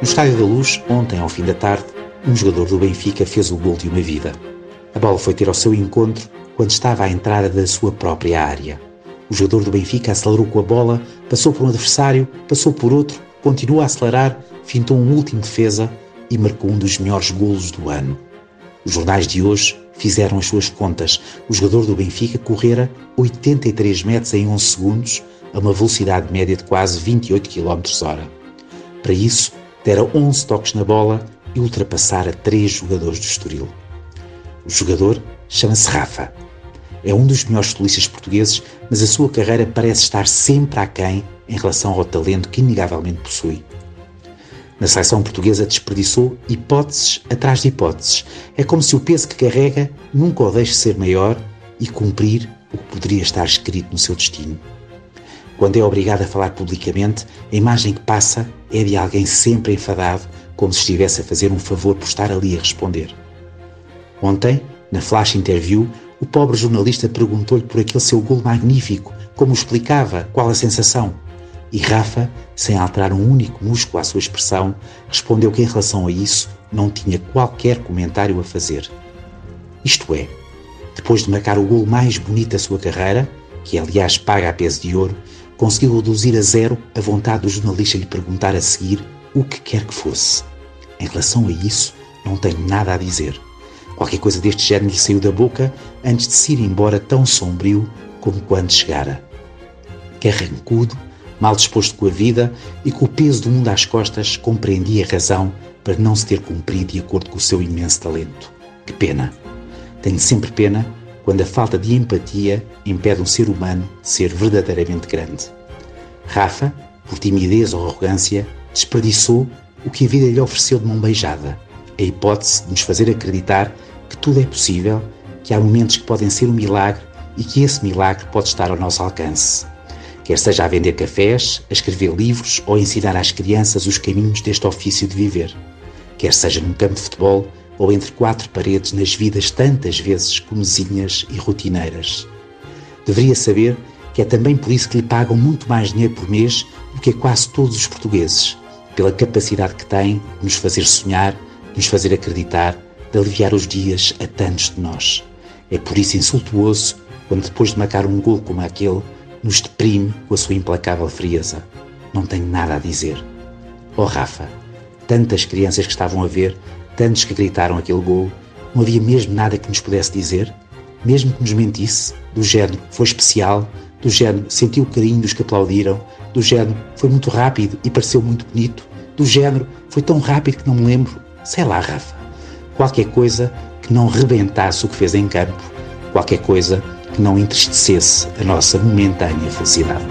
No Estádio da Luz, ontem ao fim da tarde, um jogador do Benfica fez o gol de uma vida. A bola foi ter ao seu encontro quando estava à entrada da sua própria área. O jogador do Benfica acelerou com a bola, passou por um adversário, passou por outro, continuou a acelerar, fintou um último defesa e marcou um dos melhores golos do ano. Os jornais de hoje fizeram as suas contas. O jogador do Benfica correra 83 metros em 11 segundos, a uma velocidade média de quase 28 km hora. Para isso, dera 11 toques na bola e ultrapassara três jogadores do Estoril. O jogador chama-se Rafa. É um dos melhores futebolistas portugueses, mas a sua carreira parece estar sempre aquém em relação ao talento que inegavelmente possui. Na seleção portuguesa desperdiçou hipóteses atrás de hipóteses. É como se o peso que carrega nunca o deixe ser maior e cumprir o que poderia estar escrito no seu destino. Quando é obrigado a falar publicamente, a imagem que passa é de alguém sempre enfadado, como se estivesse a fazer um favor por estar ali a responder. Ontem, na flash interview, o pobre jornalista perguntou-lhe por aquele seu gol magnífico, como o explicava, qual a sensação. E Rafa, sem alterar um único músculo à sua expressão, respondeu que em relação a isso não tinha qualquer comentário a fazer. Isto é, depois de marcar o gol mais bonito da sua carreira, que aliás paga a peso de ouro, conseguiu reduzir a zero a vontade do jornalista lhe perguntar a seguir o que quer que fosse. Em relação a isso, não tenho nada a dizer. Qualquer coisa deste género lhe saiu da boca antes de se ir embora tão sombrio como quando chegara. Carrancudo, mal disposto com a vida e com o peso do mundo às costas, compreendia a razão para não se ter cumprido de acordo com o seu imenso talento. Que pena! Tenho sempre pena quando a falta de empatia impede um ser humano de ser verdadeiramente grande. Rafa, por timidez ou arrogância, desperdiçou o que a vida lhe ofereceu de mão beijada, a hipótese de nos fazer acreditar que tudo é possível, que há momentos que podem ser um milagre e que esse milagre pode estar ao nosso alcance. Quer seja a vender cafés, a escrever livros ou a ensinar às crianças os caminhos deste ofício de viver. Quer seja num campo de futebol ou entre quatro paredes nas vidas tantas vezes comezinhas e rotineiras. Deveria saber que é também por isso que lhe pagam muito mais dinheiro por mês do que a quase todos os portugueses, pela capacidade que tem de nos fazer sonhar, de nos fazer acreditar, de aliviar os dias a tantos de nós. É por isso insultuoso quando depois de marcar um gol como aquele, nos deprime com a sua implacável frieza. Não tenho nada a dizer. Oh Rafa, tantas crianças que estavam a ver, tantos que gritaram aquele gol, não havia mesmo nada que nos pudesse dizer? Mesmo que nos mentisse? Do género, foi especial, do género, sentiu o carinho dos que aplaudiram, do género, foi muito rápido e pareceu muito bonito, do género, foi tão rápido que não me lembro. Sei lá, Rafa. Qualquer coisa que não rebentasse o que fez em campo, qualquer coisa que não entristecesse a nossa momentânea felicidade.